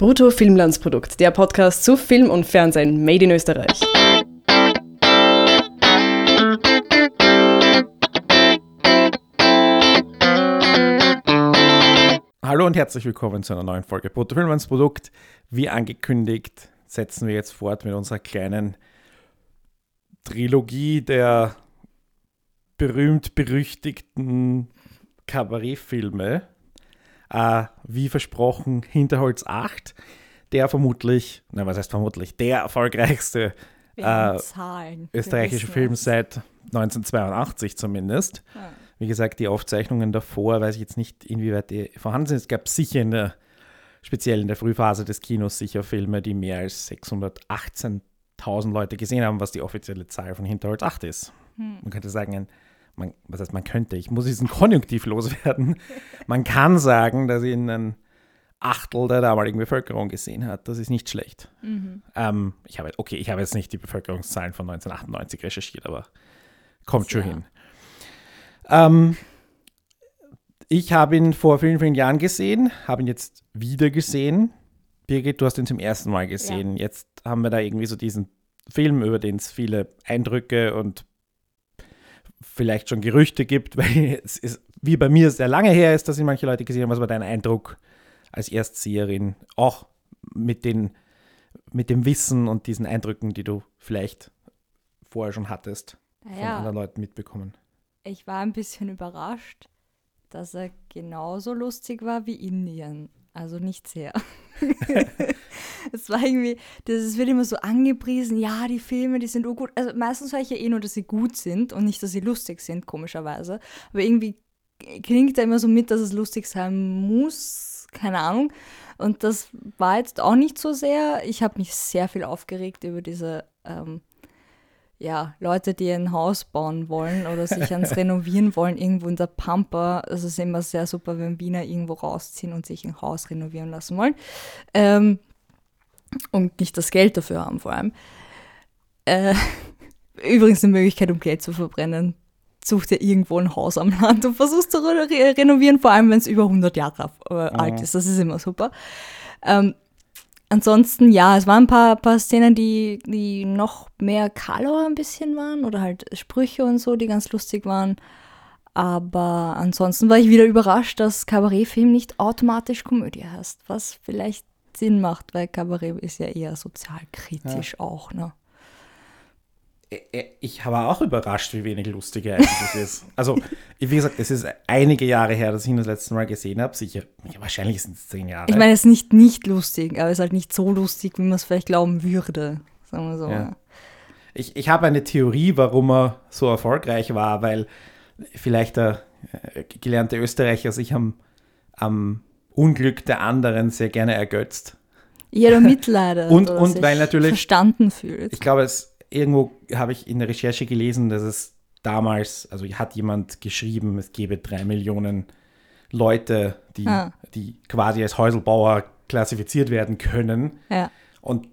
Brutto Filmlandsprodukt, der Podcast zu Film und Fernsehen made in Österreich. Hallo und herzlich willkommen zu einer neuen Folge Brutto Filmlandsprodukt. Wie angekündigt setzen wir jetzt fort mit unserer kleinen Trilogie der berühmt-berüchtigten Kabarettfilme äh, wie versprochen, Hinterholz 8, der vermutlich, na was heißt vermutlich, der erfolgreichste äh, österreichische Film seit 1982 zumindest. Ja. Wie gesagt, die Aufzeichnungen davor, weiß ich jetzt nicht, inwieweit die vorhanden sind. Es gab sicher in der, speziell in der Frühphase des Kinos, sicher Filme, die mehr als 618.000 Leute gesehen haben, was die offizielle Zahl von Hinterholz 8 ist. Hm. Man könnte sagen, ein man, was heißt man könnte, ich muss diesen Konjunktiv loswerden. Man kann sagen, dass ihn ein Achtel der damaligen Bevölkerung gesehen hat. Das ist nicht schlecht. Mhm. Ähm, ich habe, okay, ich habe jetzt nicht die Bevölkerungszahlen von 1998 recherchiert, aber kommt schon hin. Ähm, ich habe ihn vor vielen, vielen Jahren gesehen, habe ihn jetzt wieder gesehen. Birgit, du hast ihn zum ersten Mal gesehen. Ja. Jetzt haben wir da irgendwie so diesen Film, über den es viele Eindrücke und vielleicht schon Gerüchte gibt, weil es ist, wie bei mir sehr lange her ist, dass ihn manche Leute gesehen haben. Was war dein Eindruck als Erstseherin? Auch mit, den, mit dem Wissen und diesen Eindrücken, die du vielleicht vorher schon hattest, ja, von anderen Leuten mitbekommen. Ich war ein bisschen überrascht, dass er genauso lustig war wie Indien. Also nicht sehr. es war irgendwie, das wird immer so angepriesen, ja, die Filme, die sind gut. Also meistens höre ich ja eh nur, dass sie gut sind und nicht, dass sie lustig sind, komischerweise. Aber irgendwie klingt da immer so mit, dass es lustig sein muss, keine Ahnung. Und das war jetzt auch nicht so sehr. Ich habe mich sehr viel aufgeregt über diese ähm, ja, Leute, die ein Haus bauen wollen oder sich ans Renovieren wollen, irgendwo in der Pampa. Also es ist immer sehr super, wenn Wiener irgendwo rausziehen und sich ein Haus renovieren lassen wollen. Ähm, und nicht das Geld dafür haben vor allem. Äh, übrigens eine Möglichkeit, um Geld zu verbrennen. Such dir irgendwo ein Haus am Land und versuchst zu re renovieren, vor allem wenn es über 100 Jahre äh, alt ist. Das ist immer super. Ähm, ansonsten, ja, es waren ein paar, paar Szenen, die, die noch mehr Color ein bisschen waren oder halt Sprüche und so, die ganz lustig waren. Aber ansonsten war ich wieder überrascht, dass Kabarettfilm nicht automatisch Komödie heißt, was vielleicht Sinn macht, weil Kabarett ist ja eher sozialkritisch ja. auch, ne? Ich war auch überrascht, wie wenig lustig er eigentlich ist. Also, wie gesagt, es ist einige Jahre her, dass ich ihn das letzte Mal gesehen habe. Sicher, wahrscheinlich sind es zehn Jahre. Ich meine, es ist nicht nicht lustig, aber es ist halt nicht so lustig, wie man es vielleicht glauben würde. Sagen wir so. Ja. Ich, ich habe eine Theorie, warum er so erfolgreich war, weil vielleicht der äh, gelernte Österreicher sich am, am Unglück der anderen sehr gerne ergötzt. Jeder mitleidet. und und weil natürlich. Verstanden fühlt. Ich glaube, es irgendwo habe ich in der Recherche gelesen, dass es damals, also hat jemand geschrieben, es gäbe drei Millionen Leute, die, ah. die quasi als Häuselbauer klassifiziert werden können. Ja. Und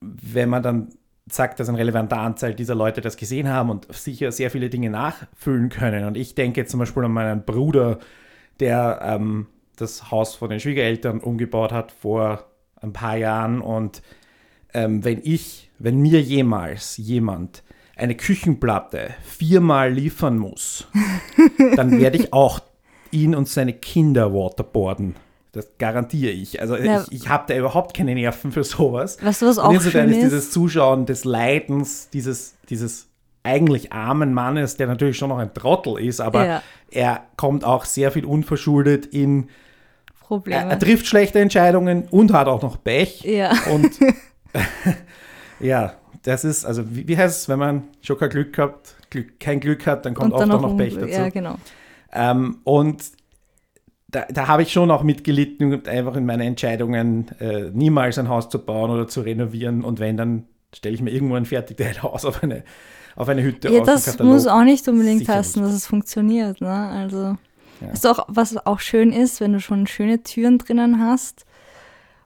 wenn man dann sagt, dass eine relevante Anzahl dieser Leute das gesehen haben und sicher sehr viele Dinge nachfüllen können. Und ich denke zum Beispiel an meinen Bruder, der ähm, das Haus von den Schwiegereltern umgebaut hat vor ein paar Jahren. Und ähm, wenn ich wenn mir jemals jemand eine Küchenplatte viermal liefern muss, dann werde ich auch ihn und seine Kinder waterboarden. Das garantiere ich. Also ja. ich, ich habe da überhaupt keine Nerven für sowas. Weißt du, was auch schön ist? dieses Zuschauen des Leidens, dieses, dieses eigentlich armen Mannes, der natürlich schon noch ein Trottel ist, aber ja. er kommt auch sehr viel unverschuldet in Probleme. Er, er, trifft schlechte Entscheidungen und hat auch noch Pech. Ja. Und Ja, das ist, also wie, wie heißt es, wenn man schon kein Glück hat, Glück, kein Glück hat, dann kommt oft auch noch Pech dazu. Ja, genau. Ähm, und da, da habe ich schon auch mitgelitten und einfach in meinen Entscheidungen, äh, niemals ein Haus zu bauen oder zu renovieren. Und wenn, dann stelle ich mir irgendwo ein Fertigteilhaus auf eine, auf eine Hütte ja, aus. Das muss auch nicht unbedingt Sicher heißen, dass es funktioniert. Ne? Also, ja. ist auch, was auch schön ist, wenn du schon schöne Türen drinnen hast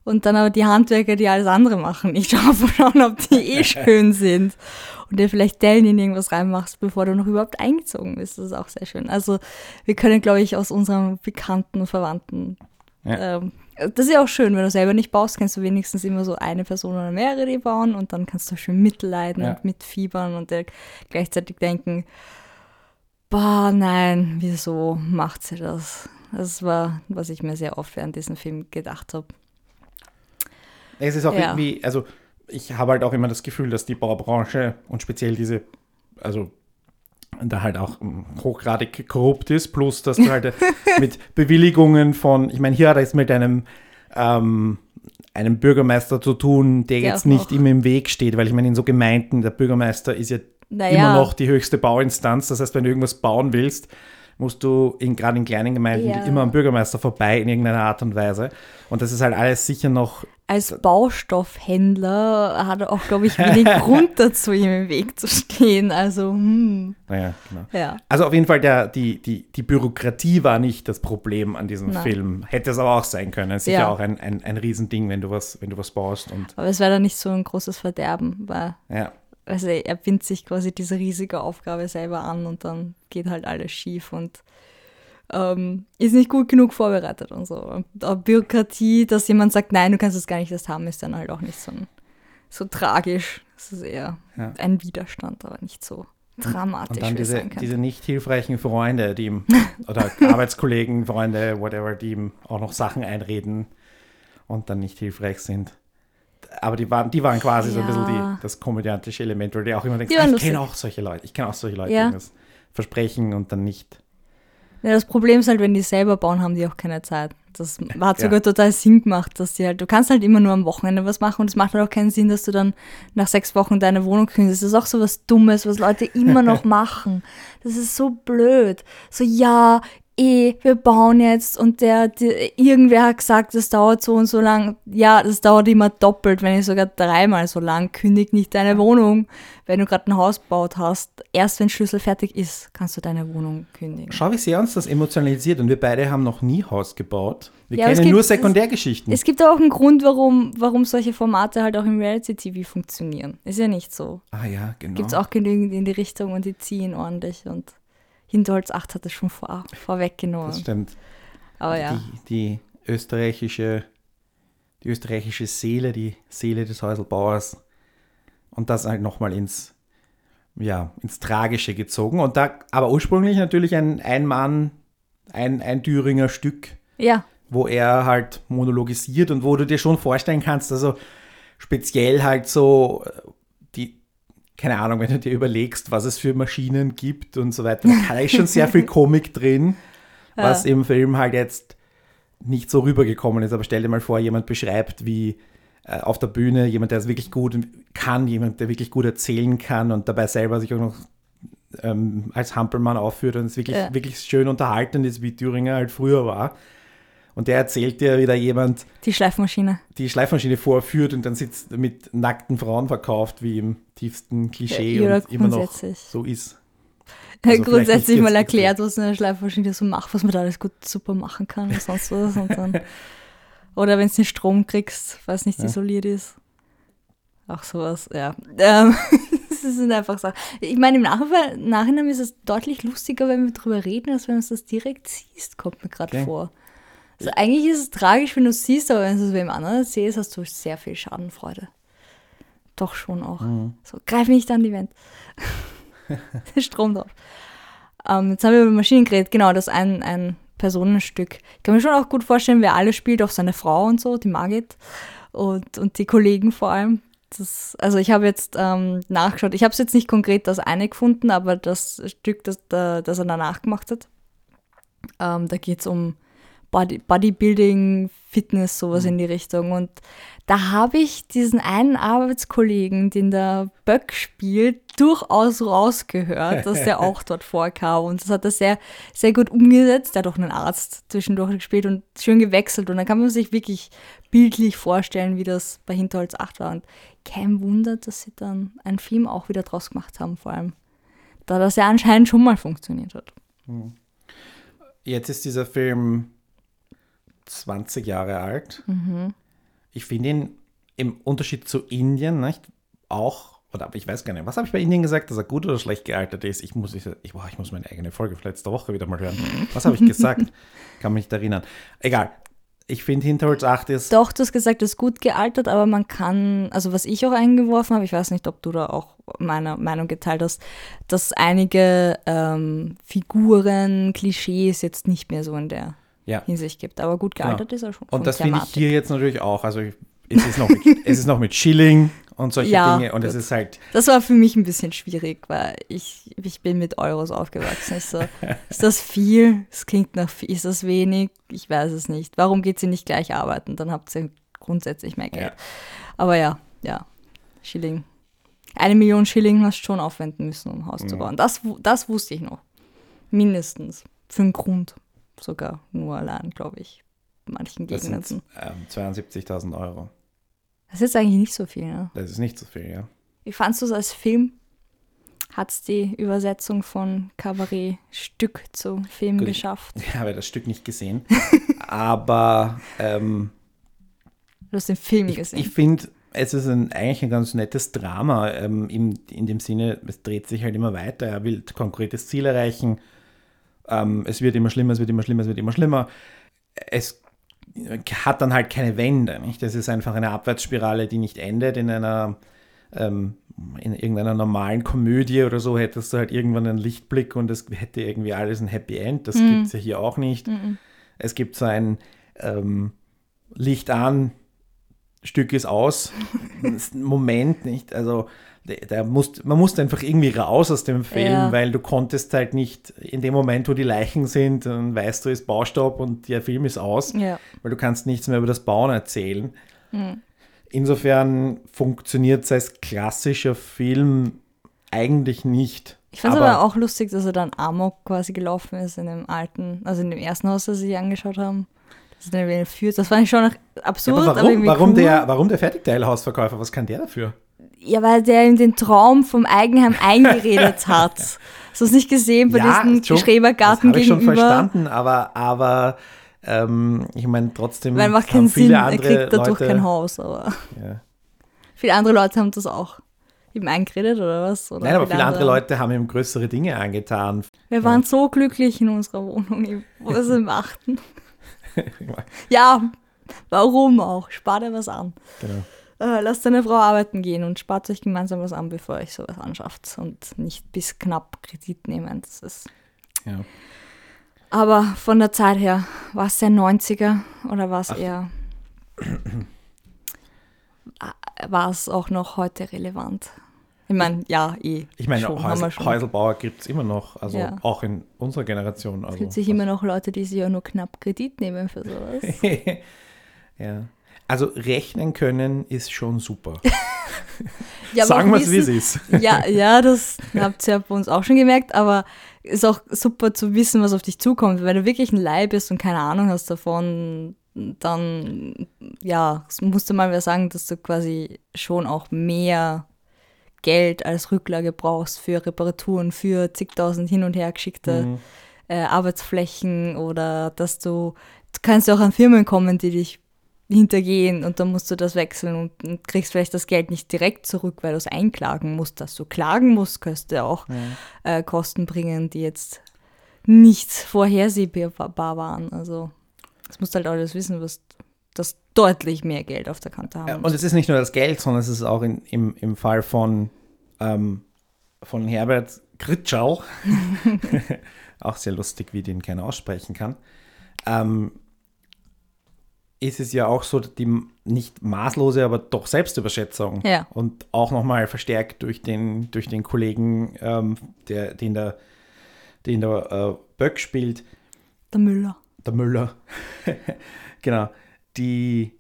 und dann aber die Handwerker, die alles andere machen, nicht schauen, ob die eh schön sind und dir vielleicht Dellen in irgendwas reinmachst, bevor du noch überhaupt eingezogen bist. Das ist auch sehr schön. Also wir können, glaube ich, aus unserem Bekannten und Verwandten ja. ähm, Das ist ja auch schön, wenn du selber nicht baust, kannst du wenigstens immer so eine Person oder mehrere die bauen und dann kannst du schön mitleiden Ja. und mitfiebern und gleichzeitig denken, boah, nein, wieso macht sie das? Das war, was ich mir sehr oft während diesem Film gedacht habe. Es ist auch Ja. irgendwie, also ich habe halt auch immer das Gefühl, dass die Baubranche und speziell diese, also da halt auch ähm, hochgradig korrupt ist, plus dass du halt mit Bewilligungen von, ich meine, hier hat er es mit einem, ähm, einem Bürgermeister zu tun, der Der jetzt nicht noch- immer im Weg steht, weil ich meine, in so Gemeinden, der Bürgermeister ist ja Naja, immer noch die höchste Bauinstanz. Das heißt, wenn du irgendwas bauen willst, musst du in, gerade in kleinen Gemeinden Ja. immer am Bürgermeister vorbei in irgendeiner Art und Weise. Und das ist halt alles sicher noch als Baustoffhändler hat er auch, glaube ich, wenig Grund dazu, ihm im Weg zu stehen. Also, hm, Naja, genau. ja. Also auf jeden Fall, der, die, die, die Bürokratie war nicht das Problem an diesem Nein. Film. Hätte es aber auch sein können. Sicher Ja. auch ein, ein, ein Riesending, wenn du was, wenn du was baust. Und Aber es wäre dann nicht so ein großes Verderben, weil ja, also er bindet sich quasi diese riesige Aufgabe selber an und dann geht halt alles schief und ähm, ist nicht gut genug vorbereitet und so. Und Bürokratie, dass jemand sagt, nein, du kannst es gar nicht erst haben, ist dann halt auch nicht so, ein, so tragisch. Es ist eher Ja. ein Widerstand, aber nicht so dramatisch, und dann diese, diese nicht hilfreichen Freunde, die ihm, oder Arbeitskollegen, Freunde, whatever, die ihm auch noch Sachen einreden und dann nicht hilfreich sind. Aber die waren, die waren quasi so ein bisschen Ja. die, das komödiantische Element, weil du auch immer Die ah, ich kenne auch solche Leute, ich kenne auch solche Leute, Ja. die das versprechen und dann nicht. Ja, das Problem ist halt, wenn die selber bauen, haben die auch keine Zeit. Das hat Ja. sogar total Sinn gemacht, dass die halt, du kannst halt immer nur am Wochenende was machen und es macht halt auch keinen Sinn, dass du dann nach sechs Wochen deine Wohnung kündigst. Das ist auch so was Dummes, was Leute immer noch machen. Das ist so blöd. So, ja, eh, wir bauen jetzt und der, die, irgendwer hat gesagt, das dauert so und so lang. Ja, das dauert immer doppelt, wenn nicht sogar dreimal so lang. Kündig nicht deine Wohnung, wenn du gerade ein Haus gebaut hast. Erst wenn Schlüssel fertig ist, kannst du deine Wohnung kündigen. Schau, wie sehr uns das emotionalisiert und wir beide haben noch nie Haus gebaut. Wir Ja, es kennen gibt- nur es- Sekundärgeschichten. Es gibt aber auch einen Grund, warum, warum solche Formate halt auch im Reality-TV funktionieren. Ist ja nicht so. ah ja, genau. Gibt es auch genügend in die Richtung und die ziehen ordentlich und Hinterholz 8 hat es schon vor, Das vorweggenommen. stimmt. Aber ja. Die, die österreichische, die österreichische Seele, die Seele des Häuselbauers. Und das halt nochmal ins, ja, ins Tragische gezogen. Und da, aber ursprünglich natürlich ein Ein-Mann, ein, ein Thüringer Stück, Ja, wo er halt monologisiert und wo du dir schon vorstellen kannst, also speziell halt so keine Ahnung, wenn du dir überlegst, was es für Maschinen gibt und so weiter, da ist schon sehr viel Komik drin, was im Film halt jetzt nicht so rübergekommen ist. Aber stell dir mal vor, jemand beschreibt, wie äh, auf der Bühne jemand, der es wirklich gut kann, jemand, der wirklich gut erzählen kann und dabei selber sich auch noch ähm, als Hampelmann aufführt und es wirklich, Ja. wirklich schön unterhaltend ist, wie Thüringer halt früher war. Und der erzählt dir wieder jemand, die Schleifmaschine. die Schleifmaschine vorführt und dann sitzt mit nackten Frauen verkauft, wie im tiefsten Klischee Ja, oder und immer noch so ist. Also Grundsätzlich mal erklärt, was eine Schleifmaschine so macht, was man da alles gut super machen kann und sonst was. Und dann, oder wenn du den Strom kriegst, weil es nicht Ja. isoliert ist. Auch sowas, ja. Ähm, das sind einfach Sachen. Ich meine, im Nachhinein, Nachhinein ist es deutlich lustiger, wenn wir drüber reden, als wenn du das direkt siehst, kommt mir gerade Okay. vor. Also eigentlich ist es tragisch, wenn du es siehst, aber wenn du es wem anderen siehst, hast du sehr viel Schadenfreude. Doch schon auch. Mhm. So, greif nicht an die Wand. Strom drauf. Ähm, jetzt haben wir über Maschinen geredet. Genau, das ist ein, ein Personenstück. Ich kann mir schon auch gut vorstellen, wer alles spielt, auch seine Frau und so, die Margit und, und die Kollegen vor allem. Das, also ich habe jetzt ähm, nachgeschaut. Ich habe es jetzt nicht konkret das eine gefunden, aber das Stück, das, da- das er danach gemacht hat, ähm, da geht es um Body, Bodybuilding, Fitness, sowas in die Richtung. Und da habe ich diesen einen Arbeitskollegen, den der Böck spielt, durchaus rausgehört, dass der auch dort vorkam. Und das hat er sehr, sehr gut umgesetzt. Der hat auch einen Arzt zwischendurch gespielt und schön gewechselt. Und dann kann man sich wirklich bildlich vorstellen, wie das bei Hinterholz 8 war. Und kein Wunder, dass sie dann einen Film auch wieder draus gemacht haben, vor allem. Da das ja anscheinend schon mal funktioniert hat. Jetzt ist dieser Film 20 Jahre alt. Mhm. Ich finde ihn im Unterschied zu Indien nicht auch, oder ich weiß gar nicht, was habe ich bei Indien gesagt, dass er gut oder schlecht gealtert ist? Ich muss, ich, ich, boah, ich muss meine eigene Folge von letzter Woche wieder mal hören. Was habe ich gesagt? Kann mich nicht erinnern. Egal. ich finde Hinterholz 8 ist. Doch, du hast gesagt, es ist gut gealtert, aber man kann, also was ich auch eingeworfen habe, ich weiß nicht, ob du da auch meine Meinung geteilt hast, dass einige ähm, Figuren, Klischees jetzt nicht mehr so in der Ja. Hinsicht gibt. Aber gut gealtert Genau. ist er schon. Und das finde ich hier jetzt natürlich auch. Also ich- es ist noch mit, es ist noch mit Schilling und solche Ja, Dinge. Und es ist halt, Das war für mich ein bisschen schwierig, weil ich, ich bin mit Euros aufgewachsen. Ich so, ist das viel? Es klingt nach viel. Ist das wenig? Ich weiß es nicht. Warum geht sie nicht gleich arbeiten? Dann habt ihr grundsätzlich mehr Geld. Ja. Aber ja, ja, Schilling. Eine Million Schilling hast du schon aufwenden müssen, um ein Haus zu Mhm. bauen. Das, das wusste ich noch. Mindestens. Für einen Grund. Sogar nur allein, glaube ich. In manchen das Gegenden. sind ähm, 72.000 Euro. Das ist eigentlich nicht so viel, ne? Das ist nicht so viel, ja. Wie fandst du es als Film? Hat es die Übersetzung von Kabarett-Stück zu Film Gut. geschafft? Ich habe das Stück nicht gesehen. aber ähm, Du hast den Film ich, gesehen. ich finde, es ist ein, eigentlich ein ganz nettes Drama. Ähm, in, in dem Sinne, es dreht sich halt immer weiter. Er will konkretes Ziel erreichen. Ähm, es wird immer schlimmer, es wird immer schlimmer, es wird immer schlimmer. Es hat dann halt keine Wende. Nicht? Das ist einfach eine Abwärtsspirale, die nicht endet. In einer ähm, in irgendeiner normalen Komödie oder so hättest du halt irgendwann einen Lichtblick und es hätte irgendwie alles ein Happy End. Das gibt es ja hier auch nicht. Es gibt so ein ähm, Licht an, Stück ist aus, Moment nicht. Also der, der musst, man musste einfach irgendwie raus aus dem Film, Ja. weil du konntest halt nicht in dem Moment, wo die Leichen sind, dann weißt du, ist Baustopp und der Film ist aus, ja. weil du kannst nichts mehr über das Bauen erzählen. Insofern funktioniert es als klassischer Film eigentlich nicht. Ich fand es aber, auch lustig, dass er dann Amok quasi gelaufen ist in dem alten, also in dem ersten Haus, das sie sich angeschaut haben. Das ist entführt. Das fand ich schon noch Ja, absurd, aber aber, warum, irgendwie warum, cool. der, warum der Fertigteilhausverkäufer? Was kann der dafür? Ja, weil der ihm den Traum vom Eigenheim eingeredet hat. Hast du es nicht gesehen bei diesem schon, Schrebergarten das habe ich schon gegenüber? verstanden, aber, aber ähm, ich meine trotzdem Weil macht keinen viele Sinn, er kriegt dadurch Leute, kein Haus, aber Ja. viele andere Leute haben das auch ihm eingeredet oder was? Oder Nein, aber viele andere Leute haben ihm größere Dinge angetan. Wir waren so glücklich in unserer Wohnung, wir im achten. Ja, warum auch? Spar dir was an. genau. Äh, lasst deine Frau arbeiten gehen und spart euch gemeinsam was an, bevor ihr euch sowas anschafft und nicht bis knapp Kredit nehmen. Das ist Ja. Aber von der Zeit her, war es der 90er oder war es eher. War es auch noch heute relevant? Ich meine, ja, eh. Ich meine, schon. Häuselbauer gibt es immer noch, also Ja. auch in unserer Generation. Es Also, gibt sich immer noch Leute, die sich ja nur knapp Kredit nehmen für sowas. ja. Also rechnen können ist schon super. Ja, Sagen wir es, wie es ist. Ja, ja, das habt ihr ja bei uns auch schon gemerkt, aber ist auch super zu wissen, was auf dich zukommt. Wenn du wirklich ein Leih bist und keine Ahnung hast davon, dann, ja, musste mal wer sagen, dass du quasi schon auch mehr Geld als Rücklage brauchst für Reparaturen, für zigtausend hin und her geschickte Mhm. äh, Arbeitsflächen oder dass du, du kannst ja auch an Firmen kommen, die dich hintergehen und dann musst du das wechseln und, und kriegst vielleicht das Geld nicht direkt zurück, weil du es einklagen musst. Dass du klagen musst, könnte ja auch äh, Kosten bringen, die jetzt nicht vorhersehbar waren. Also das musst du halt alles wissen, was das deutlich mehr Geld auf der Kante haben Ja. Und es ist nicht nur das Geld, sondern es ist auch in, im, im Fall von, ähm, von Herbert Gritschau, auch sehr lustig, wie den keiner aussprechen kann, ähm, ist es ja auch so, die nicht maßlose, aber doch Selbstüberschätzung. Ja. Und auch nochmal verstärkt durch den, durch den Kollegen, ähm, der, den der, den der äh, Böck spielt, Der Müller. der Müller, genau, die,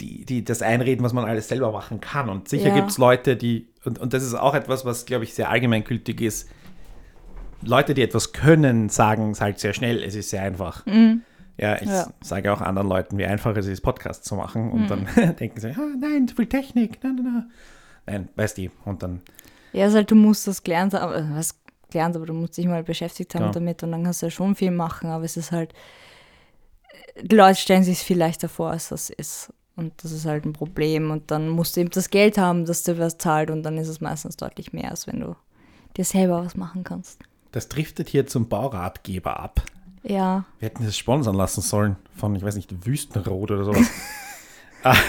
die, die das einreden, was man alles selber machen kann. Und sicher Ja. gibt es Leute, die, und, und das ist auch etwas, was, glaube ich, sehr allgemeingültig ist. Leute, die etwas können, sagen es halt sehr schnell, es ist sehr einfach. Ja, ich Ja. sage auch anderen Leuten, wie einfach es ist, Podcast zu machen. Und dann denken sie, ah, nein, zu viel Technik. Nein, nein, nein. Nein, weißt du. Und dann, Ja, ist halt, du musst das gelernt haben, äh, was gelernt, aber du musst dich mal beschäftigt haben Genau. damit und dann kannst du ja schon viel machen, aber es ist halt, die Leute stellen sich viel leichter vor, als das ist. Und das ist halt ein Problem. Und dann musst du eben das Geld haben, dass du was zahlt und dann ist es meistens deutlich mehr, als wenn du dir selber was machen kannst. das driftet hier zum Bauratgeber ab. Ja. Wir hätten das sponsern lassen sollen von, ich weiß nicht, Wüstenrot oder sowas. Ah.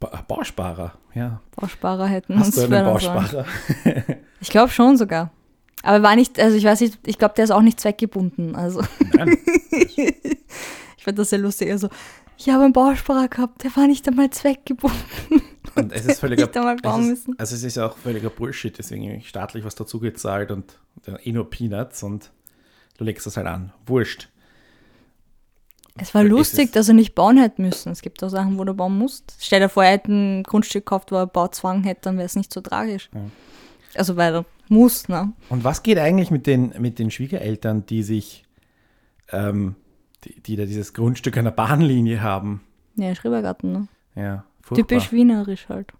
Ba- Bausparer, ja. Bausparer hätten Hast uns du einen. Bausparer? Ich glaube schon sogar. Aber war nicht, also ich weiß nicht, ich glaube, der ist auch nicht zweckgebunden. Also Nein. ich fand das sehr lustig. Also, ich habe einen Bausparer gehabt, der war nicht einmal zweckgebunden. Und es ist völliger, es ist, also es ist ja auch völliger Bullshit, deswegen staatlich was dazu gezahlt und äh, eh nur Peanuts und du legst das halt an. Wurscht. Es war Es lustig, ist- dass er nicht bauen hätte müssen. Es gibt auch Sachen, wo du bauen musst. Stell dir vor, er hätte ein Grundstück gekauft, wo er Bauzwang hätte, dann wäre es nicht so tragisch. Ja. Also, weil er muss, ne? Und was geht eigentlich mit den, mit den Schwiegereltern, die sich, ähm, die, die da dieses Grundstück an der Bahnlinie haben? Ja, Schrebergarten, ne? Ja, furchtbar. Typisch wienerisch halt.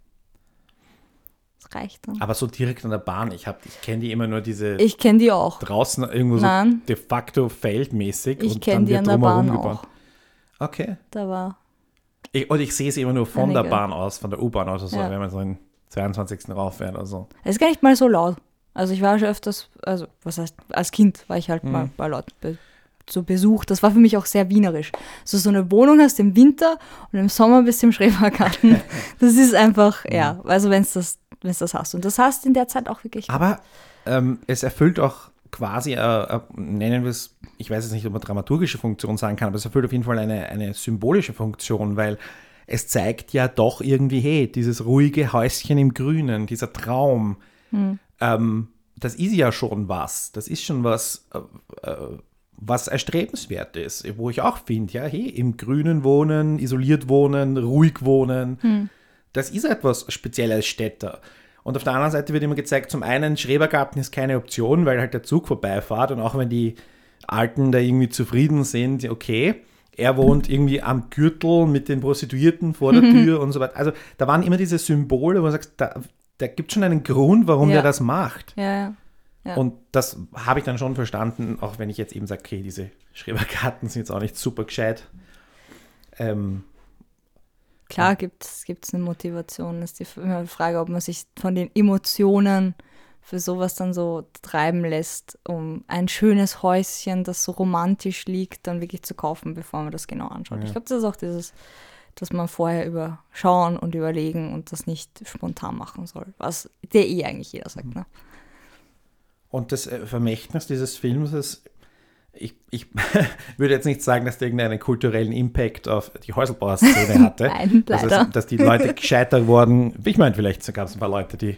Das reicht dann. Aber so direkt an der Bahn, ich, hab- ich kenne die immer nur diese Ich kenne die auch. draußen irgendwo Nein. so de facto feldmäßig. Ich und kenne die an der Bahn gebaut. auch. Okay. Da war. Ich, und ich sehe sie immer nur von der Einige. Bahn aus, von der U-Bahn aus, oder so, Ja. wenn man so einen 22. rauf fährt oder so. Es ist gar nicht mal so laut. Also ich war schon öfters, also was heißt, als Kind war ich halt Mhm. mal bei Leuten be zu Besuch. Das war für mich auch sehr wienerisch. So so eine Wohnung hast im Winter und im Sommer bist du im Schrebergarten. das ist einfach, Mhm. ja, also wenn es das, wenn's das hast. Und das hast in der Zeit auch wirklich. Aber ähm, es erfüllt auch quasi, äh, äh, nennen wir es, ich weiß jetzt nicht, ob man dramaturgische Funktion sagen kann, aber es erfüllt auf jeden Fall eine, eine symbolische Funktion, weil es zeigt ja doch irgendwie, hey, dieses ruhige Häuschen im Grünen, dieser Traum, ähm, das ist ja schon was. Das ist schon was, äh, äh, was erstrebenswert ist, wo ich auch finde, ja, hey, im Grünen wohnen, isoliert wohnen, ruhig wohnen, das ist etwas speziell als Städter. Und auf der anderen Seite wird immer gezeigt, zum einen, Schrebergarten ist keine Option, weil halt der Zug vorbeifährt und auch wenn die Alten da irgendwie zufrieden sind, okay, er wohnt irgendwie am Gürtel mit den Prostituierten vor der Tür und so weiter. Also da waren immer diese Symbole, wo man sagt, da, da gibt schon einen Grund, warum Ja. der das macht. Ja, ja. Ja. Und das habe ich dann schon verstanden, auch wenn ich jetzt eben sage, okay, diese Schrebergarten sind jetzt auch nicht super gescheit. Ähm, Klar gibt es eine Motivation. Ist die F- immer die Frage, ob man sich von den Emotionen für sowas dann so treiben lässt, um ein schönes Häuschen, das so romantisch liegt, dann wirklich zu kaufen, bevor man das genau anschaut. Ich glaube, das ist auch dieses, dass man vorher überschauen und überlegen und das nicht spontan machen soll, was der eh eigentlich jeder sagt. Ne? Und das äh, Vermächtnis dieses Films ist, ich, ich würde jetzt nicht sagen, dass der irgendeinen kulturellen Impact auf die Häuselbauer-Szene hatte. Nein, dass, leider. es, dass die Leute gescheiter wurden. Ich meine, vielleicht gab es ein paar Leute, die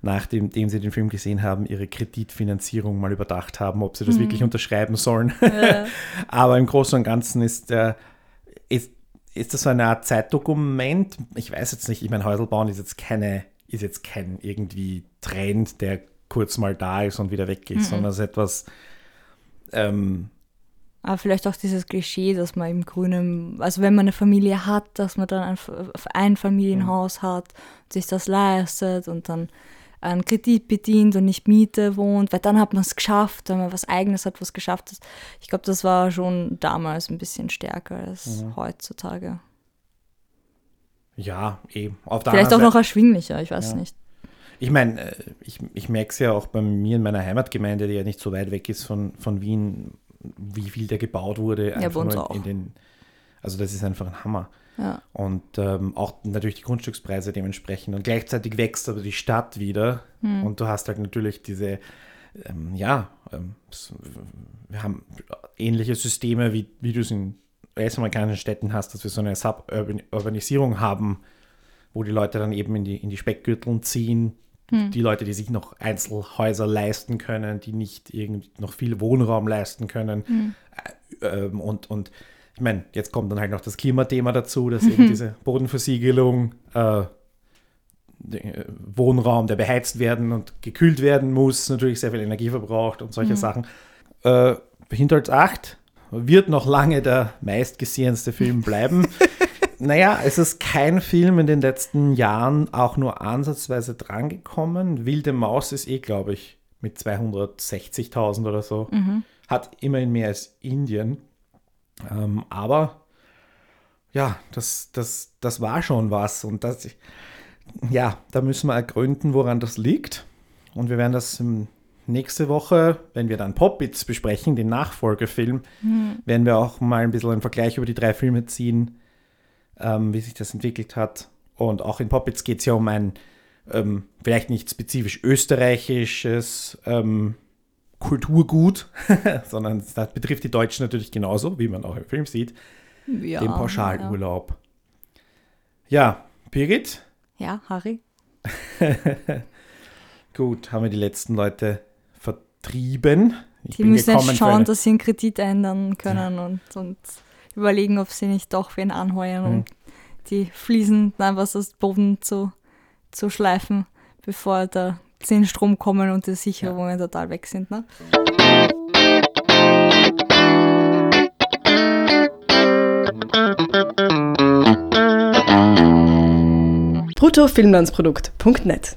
nachdem dem sie den Film gesehen haben, ihre Kreditfinanzierung mal überdacht haben, ob sie das wirklich unterschreiben sollen. Aber im Großen und Ganzen ist, äh, ist, ist das so eine Art Zeitdokument. Ich weiß jetzt nicht, ich meine, Häuselbauen ist jetzt keine, ist jetzt kein irgendwie Trend, der kurz mal da ist und wieder weg ist, sondern es ist etwas, ähm, Aber vielleicht auch dieses Klischee, dass man im Grünen, also wenn man eine Familie hat, dass man dann ein, ein Familienhaus hat, sich das leistet und dann einen Kredit bedient und nicht Miete wohnt, weil dann hat man es geschafft, wenn man was Eigenes hat, was geschafft ist. Ich glaube, das war schon damals ein bisschen stärker als heutzutage. ja, der Vielleicht auch anderen noch erschwinglicher, ich weiß Ja. nicht. Ich meine, äh, ich, ich merke es ja auch bei mir in meiner Heimatgemeinde, die ja nicht so weit weg ist von, von Wien, wie viel der gebaut wurde. bei uns auch. in den, also das ist einfach ein Hammer. Ja. Und ähm, auch natürlich die Grundstückspreise dementsprechend. Und gleichzeitig wächst aber die Stadt wieder. Hm. Und du hast halt natürlich diese, ähm, ja, ähm, wir haben ähnliche Systeme, wie, wie du es in US-amerikanischen Städten hast, dass wir so eine Suburbanisierung haben, wo die Leute dann eben in die, in die Speckgürteln ziehen. Hm. Die Leute, die sich noch Einzelhäuser leisten können, die nicht irgendwie noch viel Wohnraum leisten können. Hm. Äh, ähm, und, und ich meine, jetzt kommt dann halt noch das Klimathema dazu, dass eben diese Bodenversiegelung, äh, äh, Wohnraum, der beheizt werden und gekühlt werden muss, natürlich sehr viel Energie verbraucht und solche Sachen. Äh, Hinterholz 8 wird noch lange der meistgesehenste Film bleiben. naja, es ist kein Film in den letzten Jahren auch nur ansatzweise drangekommen. Wilde Maus ist eh, glaube ich, mit 260.000 oder so. Hat immerhin mehr als Indien. Ähm, aber ja, das, das, das war schon was. Und das, ja, da müssen wir ergründen, woran das liegt. Und wir werden das nächste Woche, wenn wir dann Poppits besprechen, den Nachfolgefilm, Hm. werden wir auch mal ein bisschen einen Vergleich über die drei Filme ziehen, ähm, wie sich das entwickelt hat. Und auch in Poppits geht es ja um ein ähm, vielleicht nicht spezifisch österreichisches ähm, Kulturgut, sondern das betrifft die Deutschen natürlich genauso, wie man auch im Film sieht, Ja, den Pauschalurlaub. Ja, Birgit, Ja, ja Harry. gut, haben wir die letzten Leute vertrieben. Ich Die müssen jetzt schauen, dass sie einen Kredit ändern können und, und überlegen, ob sie nicht doch wen anheuern, um Mhm. die Fliesen einfach aus dem Boden zu, zu schleifen, bevor da zehn Strom kommen und die Sicherungen total weg sind. Ne? bruttofilmlandsprodukt.net